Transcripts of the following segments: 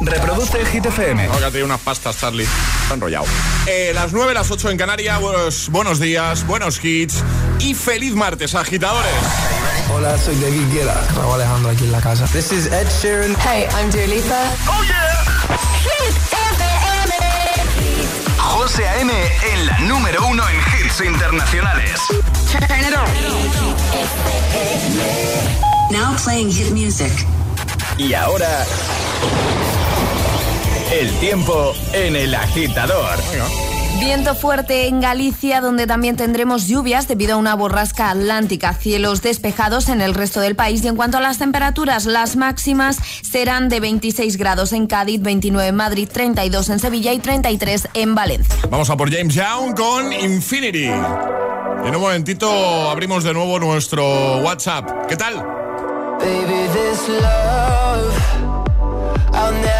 Reproduce Hit FM. Ahora tiene unas pastas, Charlie. Está enrollado. Eh, las 9, las 8 en Canarias. Buenos, buenos días, buenos hits. Y feliz martes, agitadores. Hola, soy David Guetta. Raúl Alejandro aquí en la casa. This is Ed Sheeran. Hey, I'm Dua Lipa. ¡Oh, yeah! Hit FM. José A.M. en la número uno en hits internacionales. Turn it on. Now playing hit music. Y ahora... El tiempo en el agitador. Viento fuerte en Galicia, donde también tendremos lluvias debido a una borrasca atlántica. Cielos despejados en el resto del país. Y en cuanto a las temperaturas, las máximas serán de 26 grados en Cádiz, 29 en Madrid, 32 en Sevilla y 33 en Valencia. Vamos a por James Young con Infinity. Y en un momentito abrimos de nuevo nuestro WhatsApp. ¿Qué tal? Baby, this love, I'll never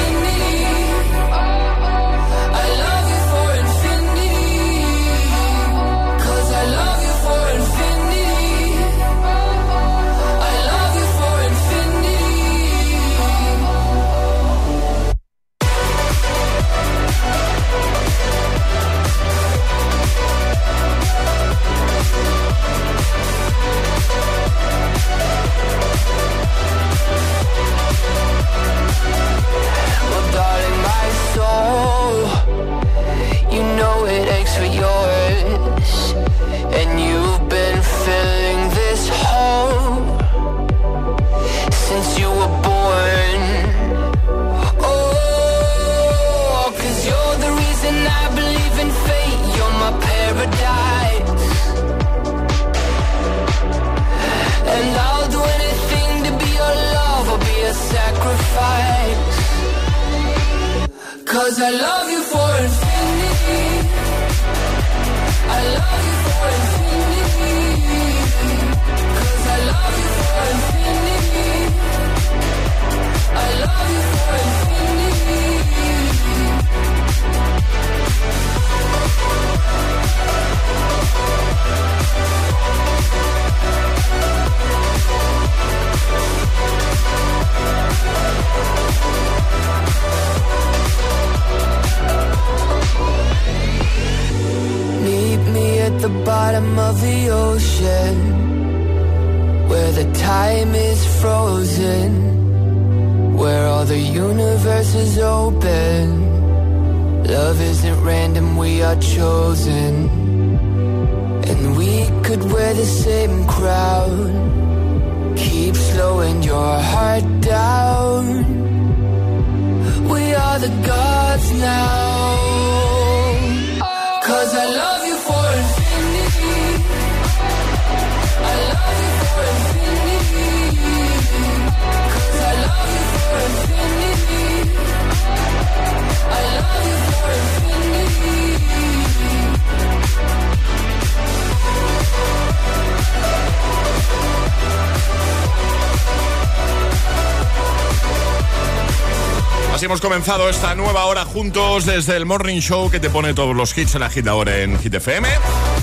Así hemos comenzado esta nueva hora juntos desde el Morning Show que te pone todos los hits en la agitadora en Hit FM.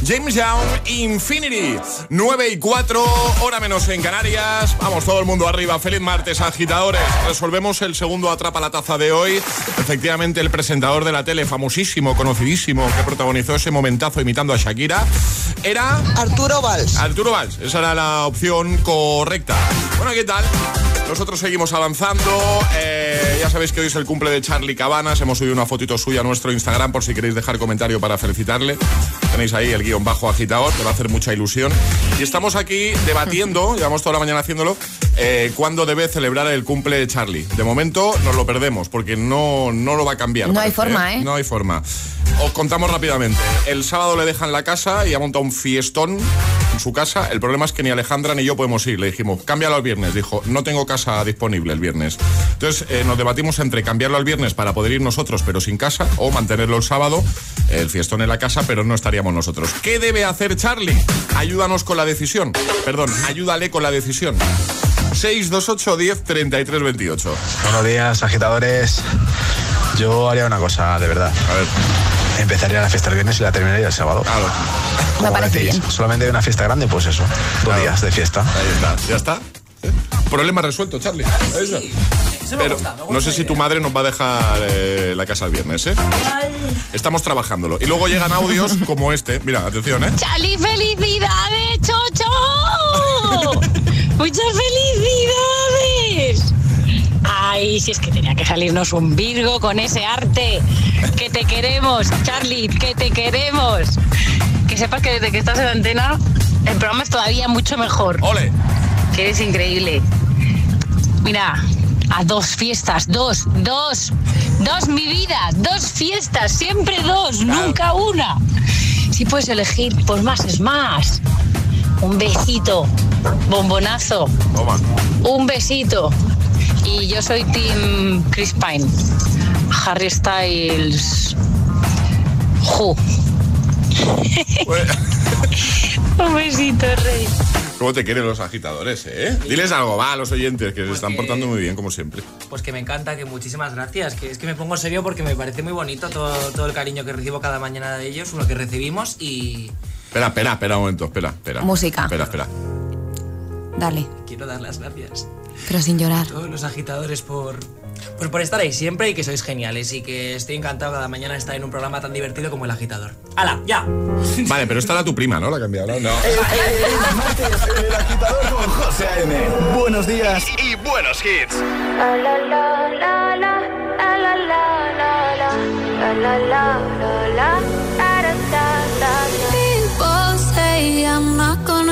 James Young, Infinity. 9 y 4, hora menos en Canarias. Vamos, todo el mundo arriba. Feliz martes, agitadores. Resolvemos el segundo Atrapa la Taza de hoy. Efectivamente, el presentador de la tele, famosísimo, conocidísimo, que protagonizó ese momentazo imitando a Shakira, era... Arturo Valls. Arturo Valls. Esa era la opción correcta. Bueno, ¿qué tal? Nosotros seguimos avanzando. Eh, ya sabéis que hoy es el cumple de Charlie Cabanas. Hemos subido una fotito suya a nuestro Instagram por si queréis dejar comentario para felicitarle. Tenéis ahí el guion bajo agitador, te va a hacer mucha ilusión. Y estamos aquí debatiendo, llevamos toda la mañana haciéndolo, eh, cuándo debe celebrar el cumple de Charlie. De momento nos lo perdemos porque no, no lo va a cambiar. No hay parece, forma, ¿eh? No hay forma. os contamos rápidamente. El sábado le dejan la casa y ha montado un fiestón en su casa. El problema es que ni Alejandra ni yo podemos ir. Le dijimos, cámbialo al viernes. Dijo, no tengo casa disponible el viernes. Entonces eh, nos debatimos entre cambiarlo al viernes para poder ir nosotros, pero sin casa, o mantenerlo el sábado, el fiestón en la casa, pero no estaríamos nosotros. ¿Qué debe hacer Charlie? Ayúdanos con la decisión. Perdón, ayúdale con la decisión. 628 10 33 28. Buenos días, agitadores. Yo haría una cosa, de verdad. A ver, Empezaría la fiesta el viernes y la terminaría el sábado. claro. Me Como parece decís, bien. Solamente hay una fiesta grande, pues eso. Dos Claro. días de fiesta. Ahí está. ¿Ya está? Problema resuelto, Charlie. Está. Pero no sé si tu madre nos va a dejar eh, la casa el viernes, ¿eh? Estamos trabajándolo. Y luego llegan audios como este. Mira, atención, ¿eh? ¡Chali, felicidades, Chocho! ¡Muchas felicidades! Ay, si es que tenía que salirnos un Virgo con ese arte. Que te queremos, Charlie, que te queremos. Que sepas que desde que estás en la antena, el programa es todavía mucho mejor. ¡Ole! Que eres increíble. Mira, a dos fiestas, dos, dos, dos mi vida, dos fiestas, siempre dos, nunca una. Si puedes elegir, pues más es más. Un besito, bombonazo, Toma. un besito. Y yo soy Team Chris Pine, Harry Styles, Who. Un besito, rey. ¿Cómo te quieren los agitadores, eh? Diles algo, va, a los oyentes, que se están que- portando muy bien, como siempre. Pues que me encanta, que muchísimas gracias. Que es que me pongo serio porque me parece muy bonito todo, todo el cariño que recibo cada mañana de ellos, lo que recibimos y Espera, espera, espera un momento, espera, espera. Música. Espera, espera. Dale, quiero dar las gracias pero sin llorar. a todos los agitadores por, pues por estar ahí siempre y que sois geniales y que estoy encantado cada mañana de estar en un programa tan divertido como El Agitador. ¡Hala, ya! Vale, pero esta era tu prima, ¿no? La ha cambiado, ¿no? No. El agitador con José A.M. Buenos días. Y, y buenos hits. People say I'm not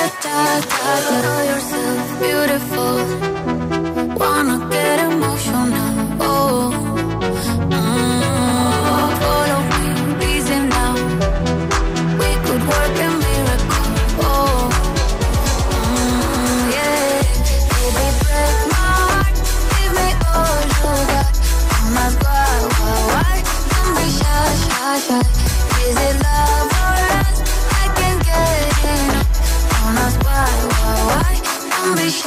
da da da da know yourself beautiful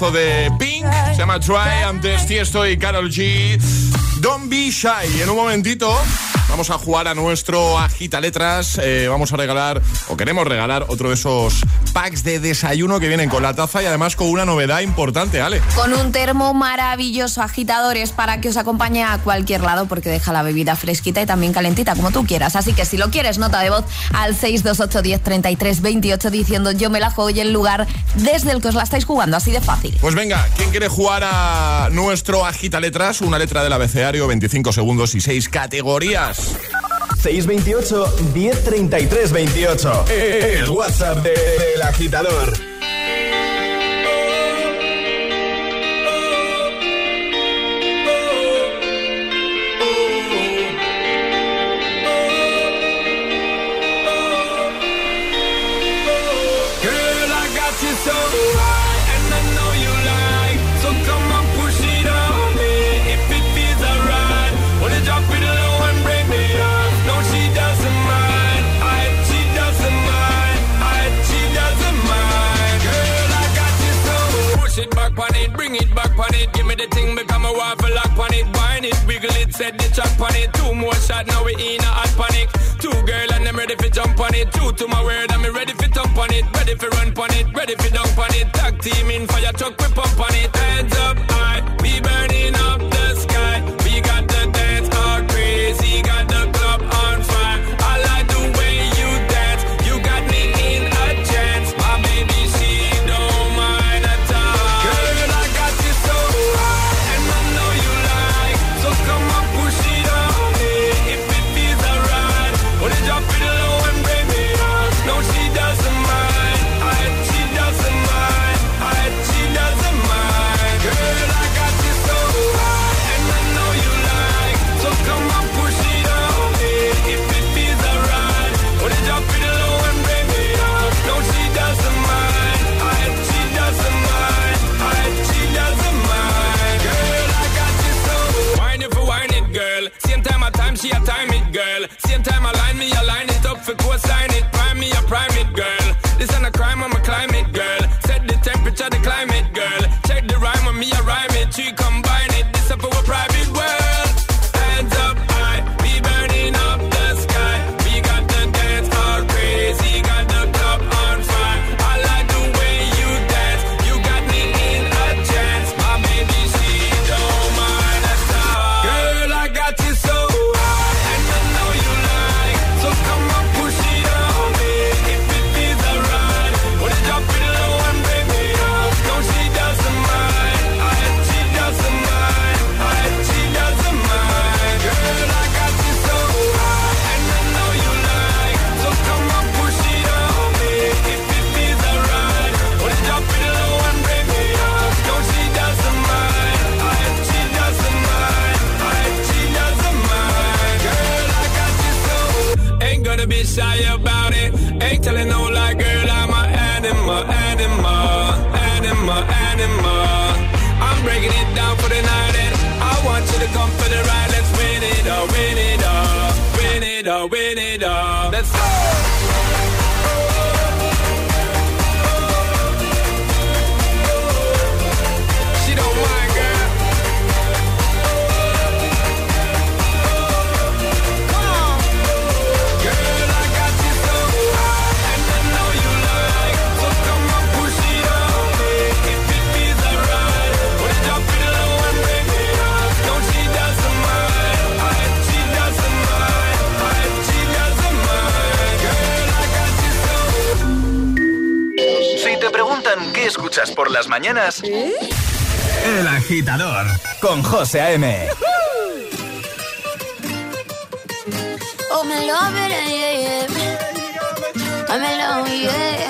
temazo de Pink, se llama Try, antes Tiesto y Carol G. Don't be shy. En un momentito vamos a jugar a nuestro Agita Letras. Eh, vamos a regalar, o queremos regalar, otro de esos packs de desayuno que vienen con la taza y además con una novedad importante, Ale. Con un termo maravilloso, agitadores, para que os acompañe a cualquier lado porque deja la bebida fresquita y también calentita, como tú quieras. Así que si lo quieres, nota de voz al 628 10 33 28 diciendo yo me la juego y el lugar desde el que os la estáis jugando, así de fácil. Pues venga, ¿quién quiere jugar a nuestro Agita Letras? Una letra del abecedario, 25 segundos y 6 categorías. 628 1033 28. El WhatsApp del agitador. it, wiggle it, set the track on it. Two more shots, now we in a hot panic. Two girl and I'm ready for jump on it. Two to my word, I'm ready for jump on it. Ready for run on it, ready for dunk on it. Tag team in fire truck, we pump on it. Heads up. El agitador con José A.M. Oh, me love it, yeah, yeah. I'm in love, yeah.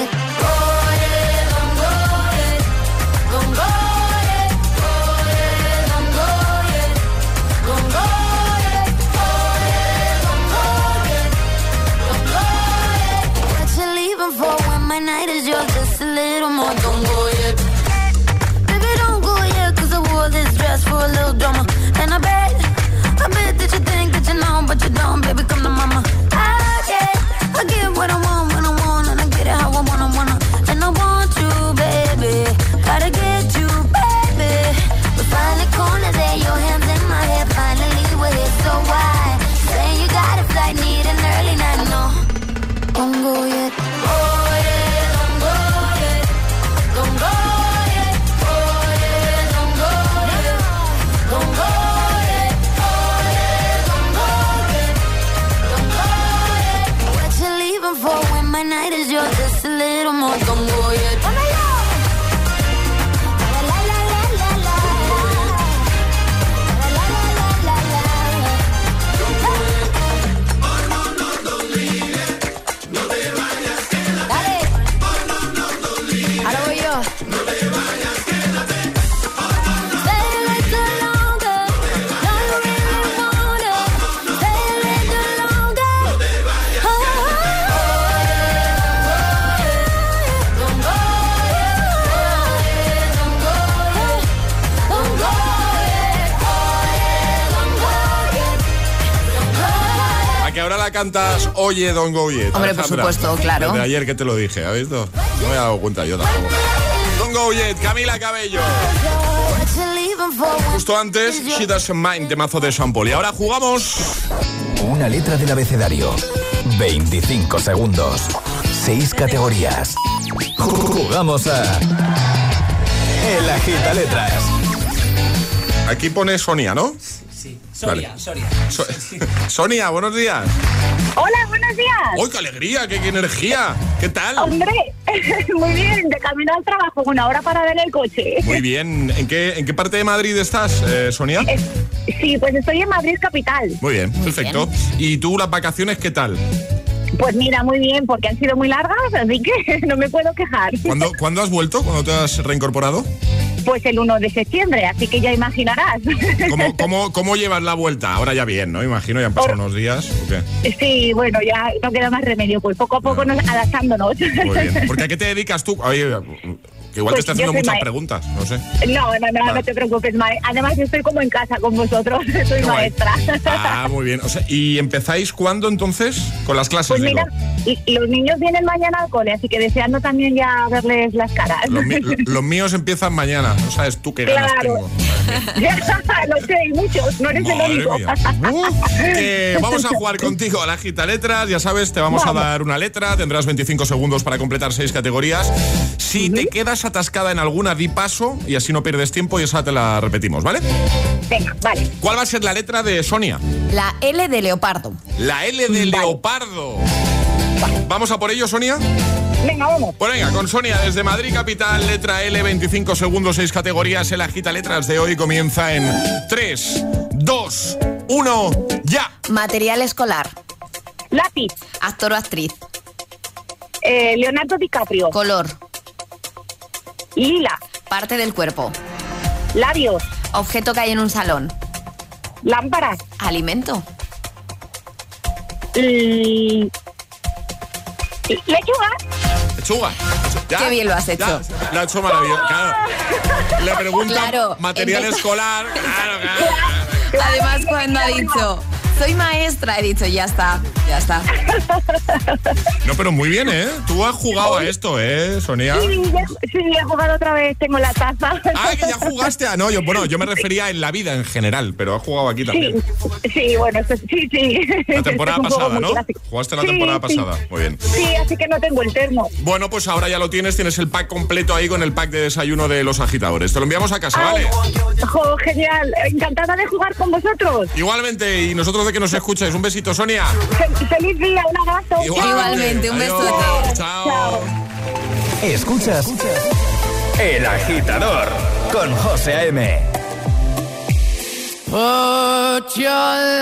Cantas Oye, Don't Go Yet. Hombre, por supuesto, claro. Desde ayer que te lo dije, ¿has visto? No me he dado cuenta yo tampoco. Don't Go Yet, Camila Cabello. Justo antes, She Doesn't Mind, de mazo de Paul. Y ahora jugamos Una letra del abecedario. 25 segundos. 6 categorías. Jugamos a. El agita letras. Aquí pone Sonia, ¿no? Sí, Soria, Vale. Soria. So- Sonia, buenos días. Hola, buenos días. ¡Uy, qué alegría! ¡Qué, qué energía! ¿Qué tal? Hombre, muy bien, de camino al trabajo, una hora para ver el coche. Muy bien. ¿En qué, en qué parte de Madrid estás, eh, Sonia? Es- Sí, pues estoy en Madrid capital. Muy bien, perfecto. ¿Y tú las vacaciones qué tal? Pues mira, muy bien, porque han sido muy largas, así que no me puedo quejar. ¿Cuándo, ¿cuándo has vuelto? ¿Cuándo te has reincorporado? Pues el 1 de septiembre, así que ya imaginarás. ¿Cómo, cómo, cómo llevas la vuelta? Ahora ya bien, ¿no? Imagino, ya han pasado unos días. ¿o qué? Sí, bueno, ya no queda más remedio, pues poco a poco nos adaptándonos. Muy bien. ¿Porque a qué te dedicas tú? Oye, igual Pues te estás yo haciendo muchas preguntas, no sé. No, no, no, no te preocupes, Mae. Además, estoy como en casa con vosotros, soy maestra. Ah, muy bien. O sea, ¿Y empezáis cuándo entonces? Con las clases, Pues digo. mira, y- los niños vienen mañana al cole, así que deseando también ya verles las caras. Los, míos empiezan mañana. No sabes tú qué ganas Claro. tengo. Lo sé, y muchos, no eres el único. Uh, vamos a jugar contigo a la gita letras. Ya sabes, te vamos a dar una letra. Tendrás 25 segundos para completar seis categorías. Si te quedas estás atascada en alguna, di paso y así no pierdes tiempo y esa te la repetimos, ¿vale? Venga, vale. ¿Cuál va a ser la letra de Sonia? La L de leopardo. La L de leopardo. ¿Vamos a por ello, Sonia? Venga, vamos. Pues venga, con Sonia desde Madrid Capital, letra L, 25 segundos, 6 categorías. El agita letras de hoy comienza en 3, 2, 1, ya. Material escolar. Lápiz. Actor o actriz. Eh, Leonardo DiCaprio. Color. Lila. Parte del cuerpo. Labios. Objeto que hay en un salón. Lámparas. Alimento. L- Lechuga. Lechuga. Ya, Qué bien lo has hecho. ya, lo ha hecho maravilloso. Claro. Le preguntan Claro, material escolar. Claro, claro. Además, cuando ha dicho, soy maestra, he dicho, ya está, ya está. No, pero muy bien, ¿eh? Tú has jugado a esto, ¿eh, Sonia? Sí, ya- sí, he jugado otra vez. Tengo la taza. Ah, que ya jugaste a. No, yo, bueno, yo me refería en la vida en general, pero has jugado aquí también. Sí, sí, bueno, sí, sí. La temporada pasada, ¿no? clásico. Jugaste la Sí, temporada pasada. Muy bien. Sí, así que no tengo el termo. Bueno, pues ahora ya lo tienes, tienes el pack completo ahí con el pack de desayuno de los agitadores. Te lo enviamos a casa, ¿vale? Jo, genial. Encantada de jugar con vosotros. Igualmente, y nosotros de que nos escuches. Un besito, Sonia. Fe- feliz día, un abrazo. Igualmente, un Adiós. besote. Chao. Escuchas El Agitador con José A.M. Put your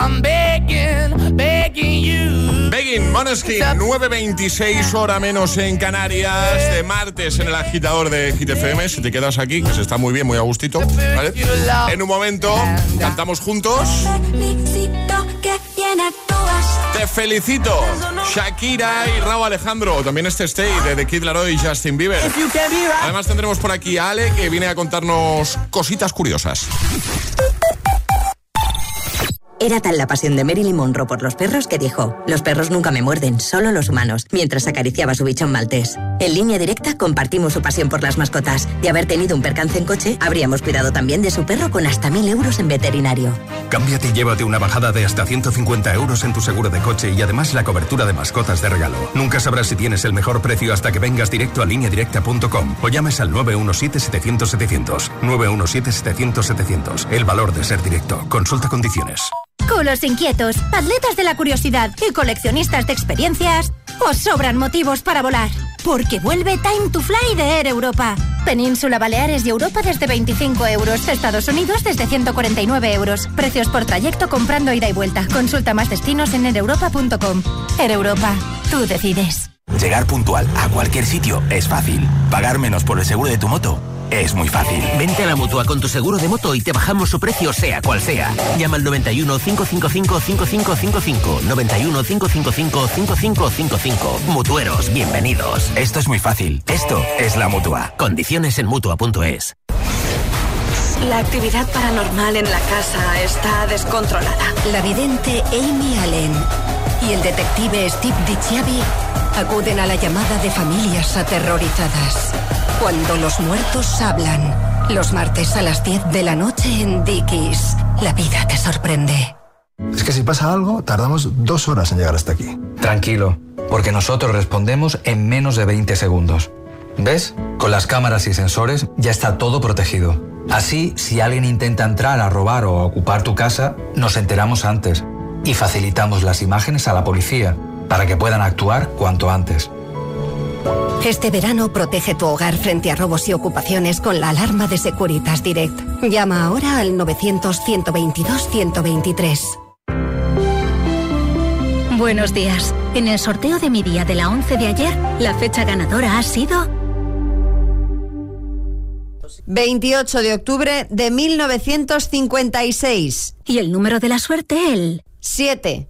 I'm begging, begging you. Begging, Maneskin, 9.26 hora menos en Canarias, de martes en el agitador de Hit FM. Si te quedas aquí, que se está muy bien, muy a gustito. ¿vale? En un momento, cantamos juntos. Te felicito, Shakira y Raúl Alejandro. También este Stay de The Kid Laroi y Justin Bieber. Además tendremos por aquí a Ale que viene a contarnos cositas curiosas. Era tal la pasión de Marilyn Monroe por los perros que dijo, los perros nunca me muerden, solo los humanos, mientras acariciaba su bichón maltés. En línea directa compartimos su pasión por las mascotas. De haber tenido un percance en coche, habríamos cuidado también de su perro con hasta mil euros en veterinario. Cámbiate y llévate una bajada de hasta 150 euros en tu seguro de coche y además la cobertura de mascotas de regalo. Nunca sabrás si tienes el mejor precio hasta que vengas directo a lineadirecta.com o llames al 917-700-700. 917-700-700. El valor de ser directo. Consulta condiciones. Culos inquietos, atletas de la curiosidad y coleccionistas de experiencias, os sobran motivos para volar. Porque vuelve Time to Fly de Air Europa. Península Baleares y Europa desde 25 euros. Estados Unidos desde 149 euros. Precios por trayecto comprando ida y vuelta. Consulta más destinos en aereuropa.com. Air Europa. Tú decides. Llegar puntual a cualquier sitio es fácil. Pagar menos por el seguro de tu moto es muy fácil. Vente a la mutua con tu seguro de moto y te bajamos su precio, sea cual sea. Llama al 91 555 5555. 91 555 5555. Mutueros, bienvenidos. Esto es muy fácil. Esto es la mutua. Condiciones en mutua.es. La actividad paranormal en la casa está descontrolada. La vidente Amy Allen y el detective Steve DiCiavi acuden a la llamada de familias aterrorizadas. Cuando los muertos hablan. Los martes a las 10 de la noche en Dickies. La vida te sorprende. Es que si pasa algo, tardamos dos horas en llegar hasta aquí. Tranquilo, porque nosotros respondemos en menos de 20 segundos. ¿Ves? Con las cámaras y sensores ya está todo protegido. Así, si alguien intenta entrar a robar o a ocupar tu casa, nos enteramos antes y facilitamos las imágenes a la policía para que puedan actuar cuanto antes. Este verano protege tu hogar frente a robos y ocupaciones con la alarma de Securitas Direct. Llama ahora al 900-122-123. Buenos días. En el sorteo de mi día de la 11 de ayer, la fecha ganadora ha sido 28 de octubre de 1956. y el número de la suerte el 7.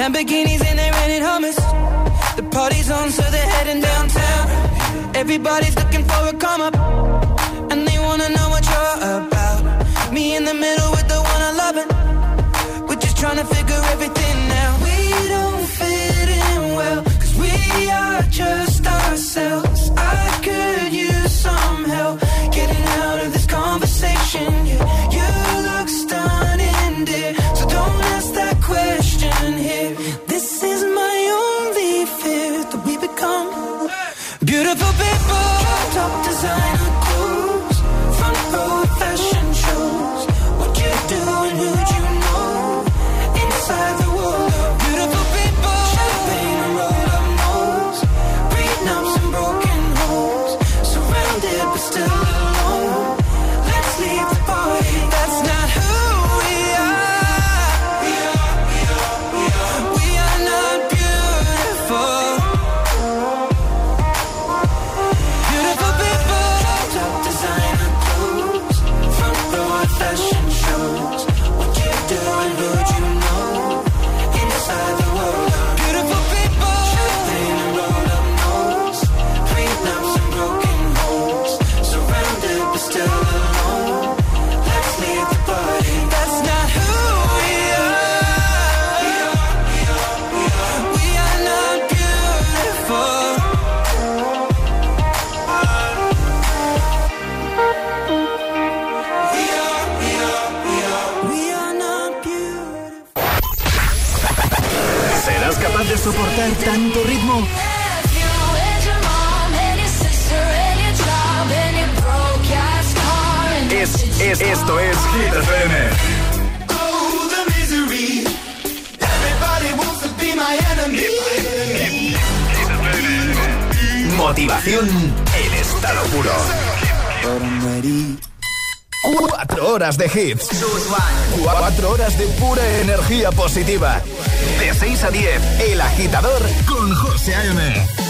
Lamborghinis and they're rented hummus. The party's on, so they're heading downtown. Everybody's looking for a come up, and they wanna know what you're about. Me in the middle with the one I love it. We're just trying to figure everything esto es Hit FM. Motivación en estado puro. Cuatro horas de hits. Cuatro horas de pura energía positiva. De 6 a 10, El Agitador con José A.M.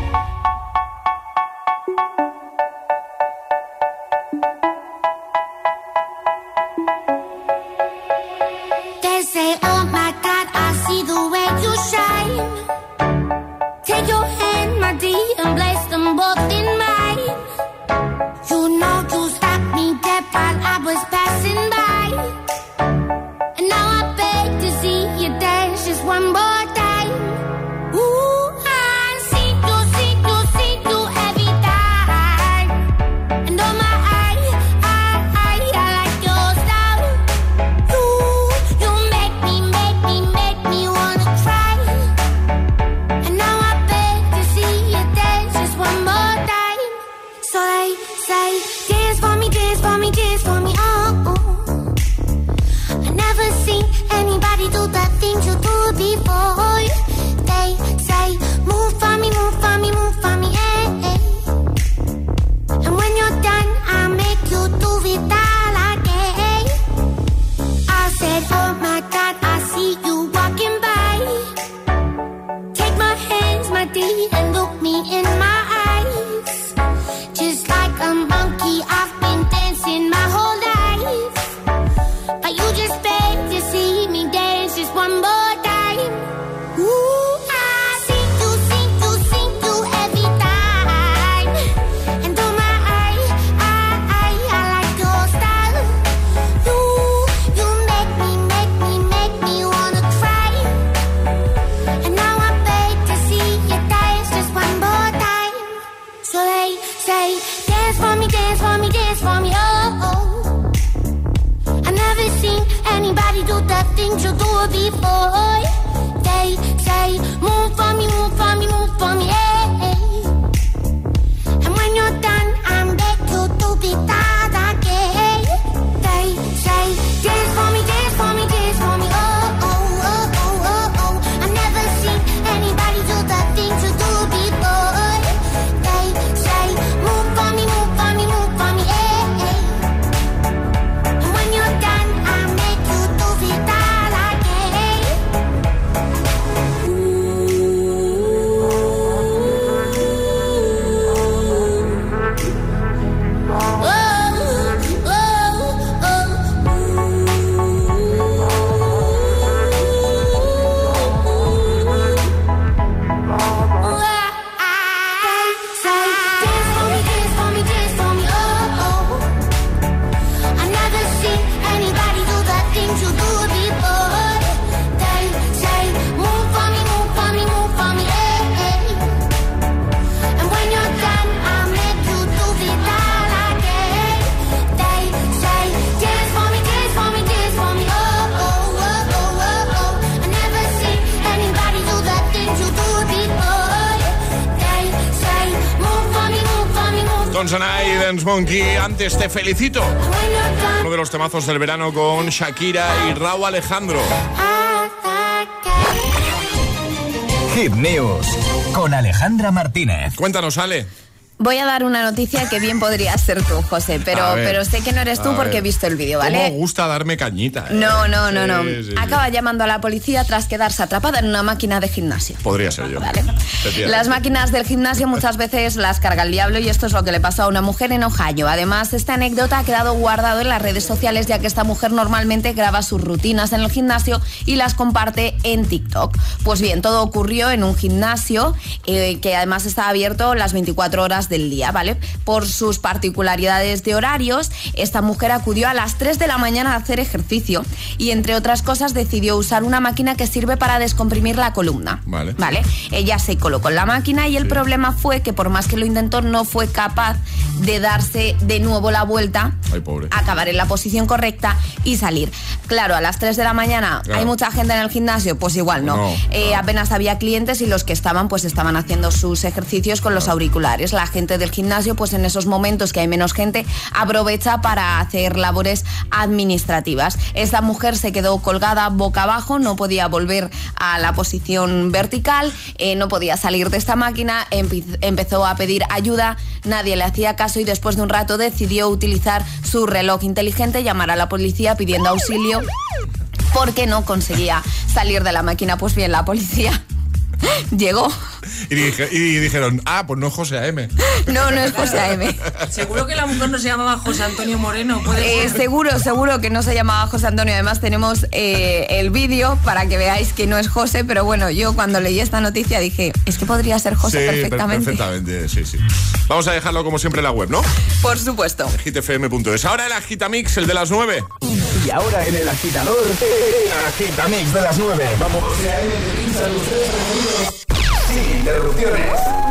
Te felicito. Uno de los temazos del verano con Shakira y Raúl Alejandro. Hit News con Alejandra Martínez. Cuéntanos, Ale. Voy a dar una noticia que bien podría ser tú, José, pero, pero sé que no eres tú porque he visto el vídeo, ¿Cómo ¿vale? gusta darme cañita? eh? No, no, no, no. Sí, sí, sí. Acaba llamando a la policía tras quedarse atrapada en una máquina de gimnasio. Podría ser yo. Las máquinas del gimnasio muchas veces las carga el diablo y esto es lo que le pasó a una mujer en Ohio. Además, esta anécdota ha quedado guardado en las redes sociales ya que esta mujer normalmente graba sus rutinas en el gimnasio y las comparte en TikTok. Pues bien, todo ocurrió en un gimnasio eh, que además está abierto las 24 horas del día, ¿vale? Por sus particularidades de horarios, esta mujer acudió a las 3 de la mañana a hacer ejercicio y entre otras cosas decidió usar una máquina que sirve para descomprimir la columna. Vale. ¿Vale? Ella se colocó en la máquina y el problema fue que por más que lo intentó no fue capaz de darse de nuevo la vuelta, Ay, pobre. acabar en la posición correcta y salir. Claro, a las 3 de la mañana Claro. hay mucha gente en el gimnasio, pues igual no. No, Eh, apenas había clientes y los que estaban pues estaban haciendo sus ejercicios con los auriculares. La gente del gimnasio pues en esos momentos que hay menos gente aprovecha para hacer labores administrativas. Esta mujer se quedó colgada boca abajo, no podía volver a la posición vertical, eh, no podía salir de esta máquina, empe- empezó a pedir ayuda, nadie le hacía caso y después de un rato decidió utilizar su reloj inteligente, llamar a la policía pidiendo auxilio porque no conseguía salir de la máquina. Pues bien, la policía llegó. Y, dije- y dijeron, ah, pues no es José A.M. No, no es José A.M. Seguro que la mujer no se llamaba José Antonio Moreno. Puede Eh, seguro, seguro que no se llamaba José Antonio. Además tenemos eh, el vídeo para que veáis que no es José, pero bueno, yo cuando leí esta noticia dije, es que podría ser José sí, per- perfectamente. perfectamente, sí, sí. Vamos a dejarlo como siempre en la web, ¿no? Por supuesto. hitfm.es. Ahora el Agitamix, el de las 9. Y ahora en el agitador, el agitamix de las 9. Vamos. Sin interrupciones.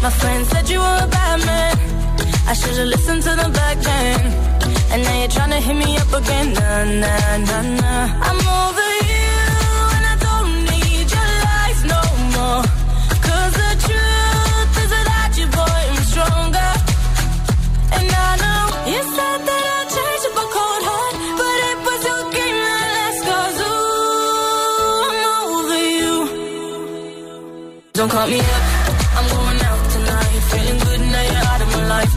My friend said you were a bad man. I should've listened to them back then. And now you're trying to hit me up again. Nah, nah, nah, nah. I'm over you, and I don't need your lies no more. Cause the truth is without you, stronger. And I know you said that a cold heart, but it was your game that ooh, I'm over you. Don't call me up,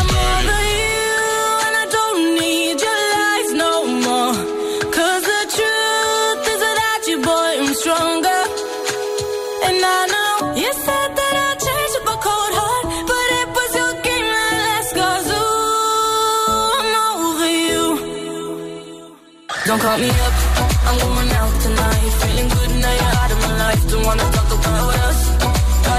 I'm over you, and I don't need your lies no the truth is without you, boy, I'm stronger. And I know you said that I'd change up a cold heart, but it was your game that last. 'Cause I'm over you. Don't call me up, I'm going out tonight. Feeling good now you're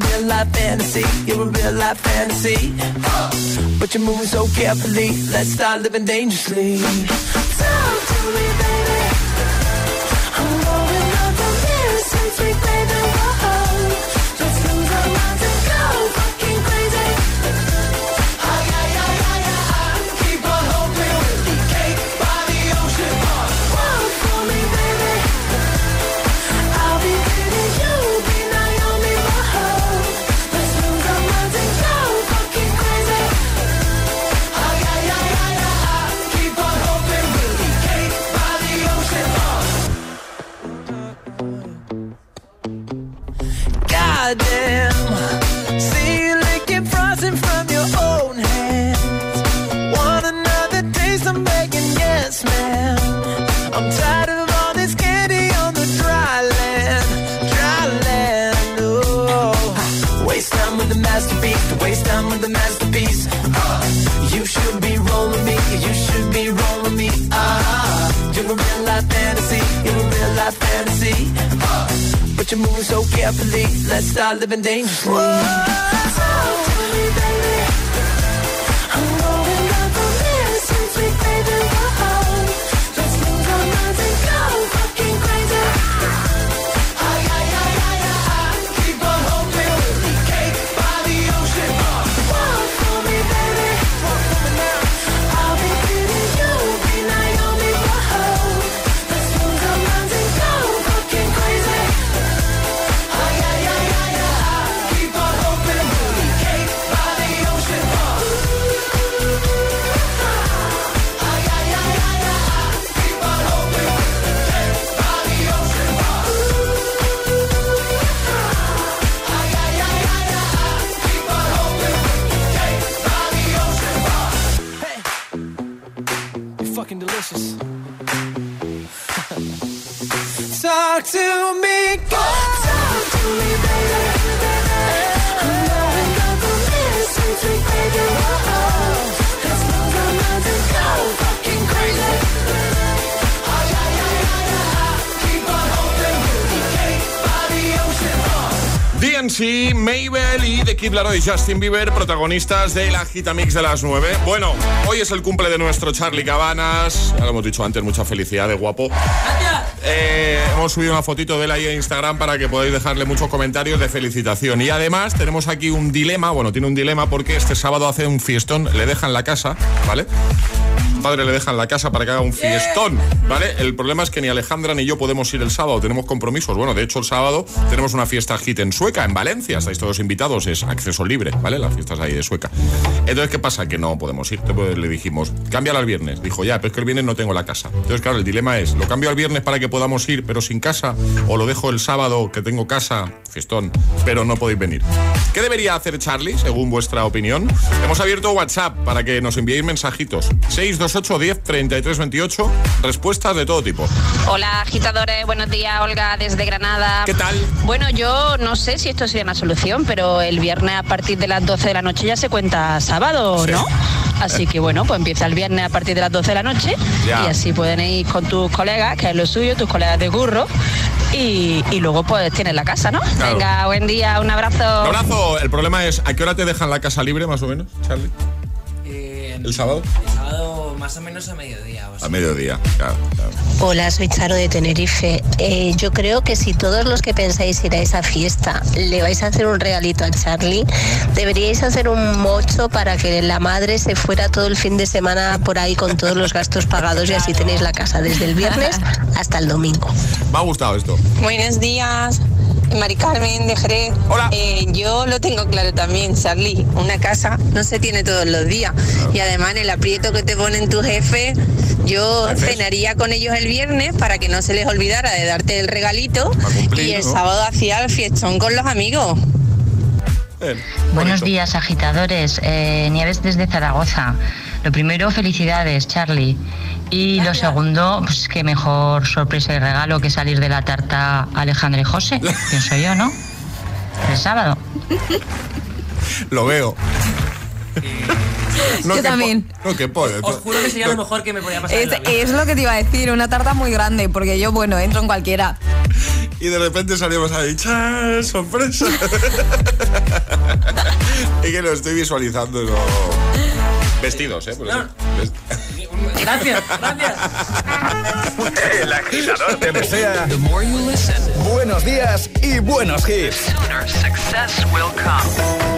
A real life fantasy, you're a real life fantasy. But you're moving so carefully, let's start living dangerously. Talk to me, baby. I'm going up the mirror since we played the wall. Masterpiece. To waste time with a masterpiece. Uh, you should be rolling me. You should be rolling me. Ah, you're a real life fantasy. You're a real life fantasy. Uh, but you're moving so carefully. Let's start living dangerously. Talk to me, baby. I'm going up on this baby. DNC, Mabel y The Kid Laroi y Justin Bieber, protagonistas de la Gita Mix de las 9. Bueno, hoy es el cumple de nuestro Charlie Cabanas. Ya lo hemos dicho antes, mucha felicidad de guapo. Eh, hemos subido una fotito de él ahí en Instagram para que podáis dejarle muchos comentarios de felicitación. Y además tenemos aquí un dilema, bueno, tiene un dilema porque este sábado hace un fiestón, le dejan la casa, ¿vale? Padre le dejan la casa para que haga un fiestón, ¿vale? El problema es que ni Alejandra ni yo podemos ir el sábado, tenemos compromisos. Bueno, de hecho el sábado tenemos una fiesta hit en Sueca, en Valencia, estáis todos invitados, es acceso libre, ¿vale? Las fiestas ahí de Sueca. Entonces, ¿qué pasa? Que no podemos ir. Entonces le dijimos, cámbiala al viernes. Dijo, ya, pero es que el viernes no tengo la casa. Entonces, claro, el dilema es, ¿lo cambio al viernes para que podamos ir, pero sin casa? ¿O lo dejo el sábado que tengo casa, fiestón, pero no podéis venir? ¿Qué debería hacer Charlie, según vuestra opinión? Hemos abierto WhatsApp para que nos enviéis mensajitos. 628 10 33 28. Respuestas de todo tipo. Hola agitadores, buenos días Olga desde Granada. ¿Qué tal? Bueno, yo no sé si esto sería una solución, pero el viernes a partir de las 12 de la noche ya se cuenta sábado, Sí. ¿no? Así que bueno, pues empieza el viernes a partir de las 12 de la noche Ya. y así pueden ir con tus colegas, que es lo suyo, tus colegas de curro, y, y luego pues tienes la casa, ¿no? Claro. Venga, buen día, un abrazo. Un abrazo. El problema es, ¿a qué hora te dejan la casa libre, más o menos, Charlie? ¿El sábado? El sábado más o menos a mediodía. o. A mediodía, claro. claro. Hola, soy Charo de Tenerife. Eh, yo creo que si todos los que pensáis ir a esa fiesta le vais a hacer un regalito a Charlie, deberíais hacer un mocho para que la madre se fuera todo el fin de semana por ahí con todos los gastos pagados y así tenéis la casa desde el viernes hasta el domingo. Me ha gustado esto. Buenos días, Mari Carmen de Jerez. Hola. yo lo tengo claro también, Charlie. Una casa no se tiene todos los días. Y además el aprieto que te ponen tu jefe, yo Jefes. cenaría con ellos el viernes para que no se les olvidara de darte el regalito. cumplir, y el ¿no? sábado hacía el fiestón con los amigos. Buenos días, agitadores. Eh, Nieves desde Zaragoza. Lo primero, felicidades, Charlie. Y lo segundo, pues qué mejor sorpresa y regalo que salir de la tarta Alejandra y José, pienso yo, ¿no? El sábado. Lo veo. Yo que también. no, que pone. Os juro que sería lo mejor que me podía pasar. Es, en la vida. es lo que te iba a decir, una tarta muy grande, porque yo, bueno, entro en cualquiera. Y de repente salimos ahí, ¡chas! ¡Sorpresa! y que lo estoy visualizando. ¿no? Vestidos, ¿eh? Por eso. Vest- Gracias, gracias. El agitador te desea buenos días y buenos hits. Success will come.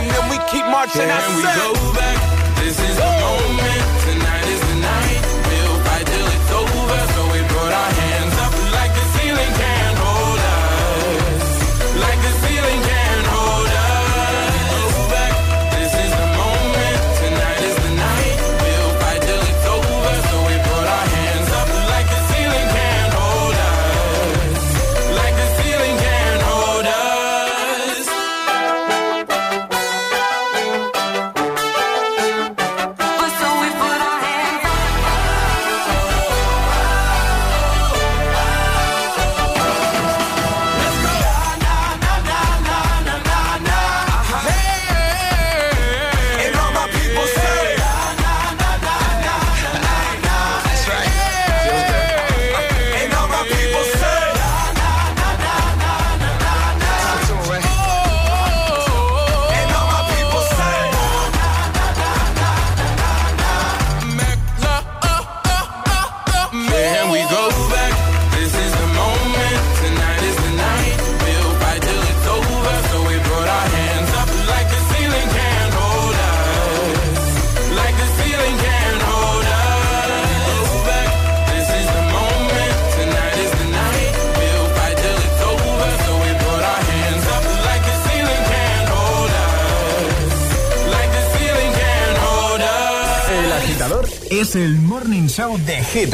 watching we go back. Show de Hit.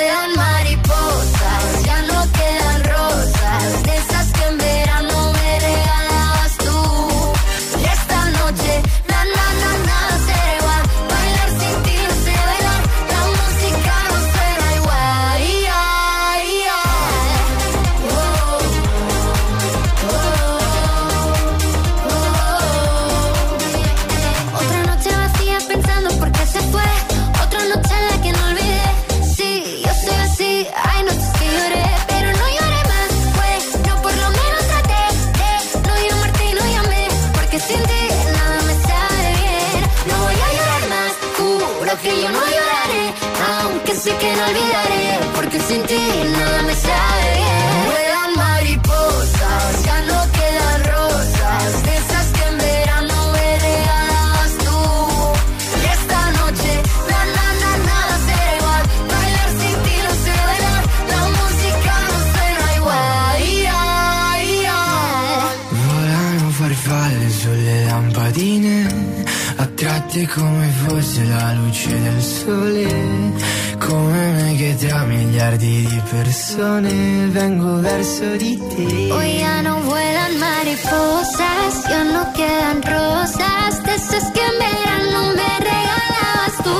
persone vengo verso di te. Hoy ya no vuelan mariposas, ya no quedan rosas, de esas que en verano me regalabas tú.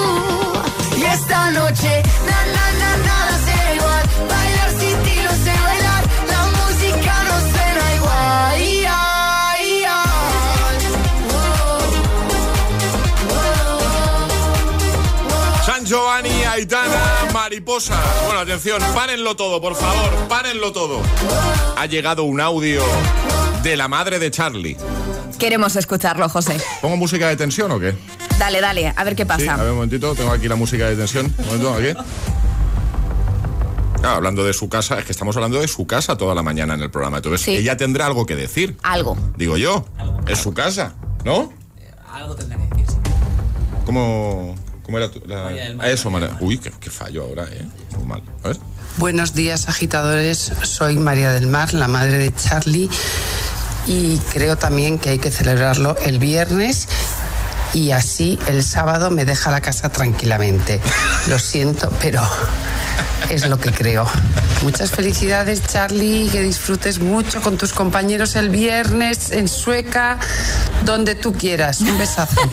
Y esta noche, na na na nada será igual, bailar sin ti no sé bailar, la música no suena igual. Ay, ay, ay. San Giovanni, Aitana, Mariposa. Bueno, atención, párenlo todo, por favor, párenlo todo. Ha llegado un audio de la madre de Charlie. Queremos escucharlo, José. ¿Pongo música de tensión o qué? Dale, dale, a ver qué Sí, pasa. a ver un momentito, tengo aquí la música de tensión. Un momento, aquí. Ah, hablando de su casa, es que estamos hablando de su casa toda la mañana en el programa. Entonces, Sí. ella tendrá algo que decir. Algo. Digo yo, es su casa, ¿no? Algo tendrá que decir, sí. ¿Cómo, ¿Cómo era tu, la- María del Mar. Eso, María. Uy, qué, qué fallo ahora, ¿eh? Muy mal. A ver. Buenos días, agitadores. Soy María del Mar, la madre de Charlie. Y creo también que hay que celebrarlo el viernes. Y así el sábado me deja la casa tranquilamente. Lo siento, pero es lo que creo. Muchas felicidades, Charlie. Que disfrutes mucho con tus compañeros el viernes en Sueca, donde tú quieras. Un besazo.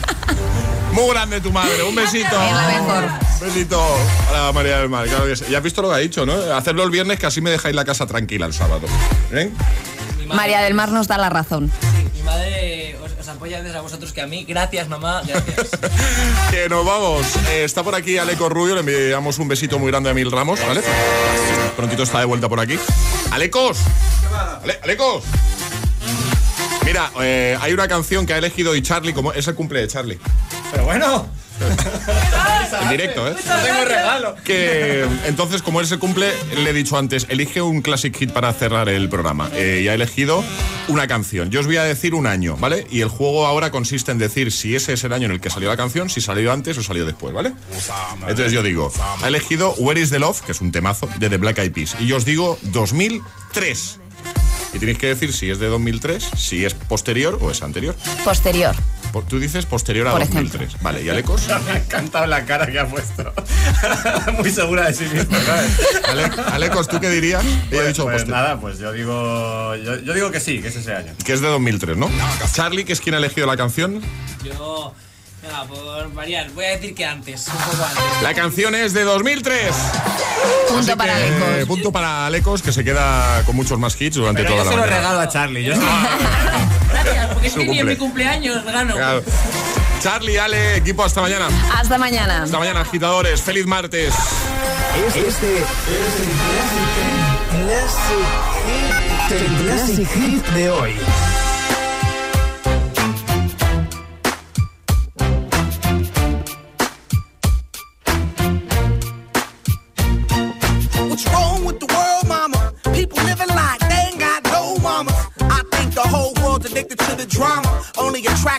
Muy grande tu madre, un besito. Un besito a la María del Mar. Claro que sí. Ya has visto lo que ha dicho, ¿no? Hacerlo el viernes que así me dejáis la casa tranquila el sábado. ¿Eh? María del Mar nos da la razón. Mi madre os, os apoya antes a vosotros que a mí. Gracias, mamá. Gracias. Que nos vamos. Eh, está por aquí Aleco Rubio, le enviamos un besito muy grande a Mil Ramos, ¿vale? Prontito está de vuelta por aquí. ¡Alecos! Ale- ¡Alecos! Mira, eh, hay una canción que ha elegido y Charlie, como es el cumple de Charlie. Pero bueno. En directo, ¿eh? No tengo regalo. Que entonces, como él se cumple, le he dicho antes, elige un classic hit para cerrar el programa. Eh, y ha elegido una canción. Yo os voy a decir un año, ¿vale? Y el juego ahora consiste en decir si ese es el año en el que salió la canción, si salió antes o salió después, ¿vale? Entonces yo digo, ha elegido Where is the Love, que es un temazo, de The Black Eyed Peas. Y yo os digo 2003. Y tenéis que decir si es de 2003, si es posterior o es anterior. Posterior. Tú dices posterior a Por 2003. Vale, ¿y Alecos? Me ha encantado la cara que ha puesto. Muy segura de sí mismo, ¿sabes? Ale- Alecos, ¿tú qué dirías? Pues, dicho pues nada, pues yo digo, yo, yo digo que sí, que es ese año. Que es de 2003, ¿no? Charlie, que es quien ha elegido la canción. Yo, venga, por variar, voy a decir que antes, un poco antes. La canción es de 2003. Punto Así para que, Alecos. Punto para Alecos, que se queda con muchos más hits durante Pero toda yo la se lo regalo a Charlie. Yo Gracias, porque es que ni en mi cumpleaños gano. Claro. Charlie, Ale, equipo, hasta mañana. Hasta mañana. Hasta mañana, agitadores. Feliz martes. Este es el Classic Hit de hoy. Addicted to the drama. Only attracted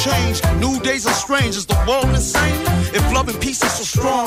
Change. New days are strange. Is the world insane? If love and peace is so strong,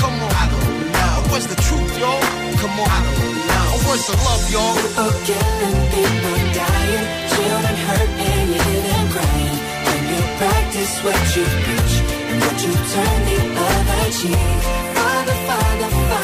Come on. I don't know. Where's the truth, y'all? Come on. I don't know. Where's the love, y'all? People killing, people dying, children hurt, and you hear them crying. When you practice what you preach, and would you turn the other cheek? Father, Father, Father,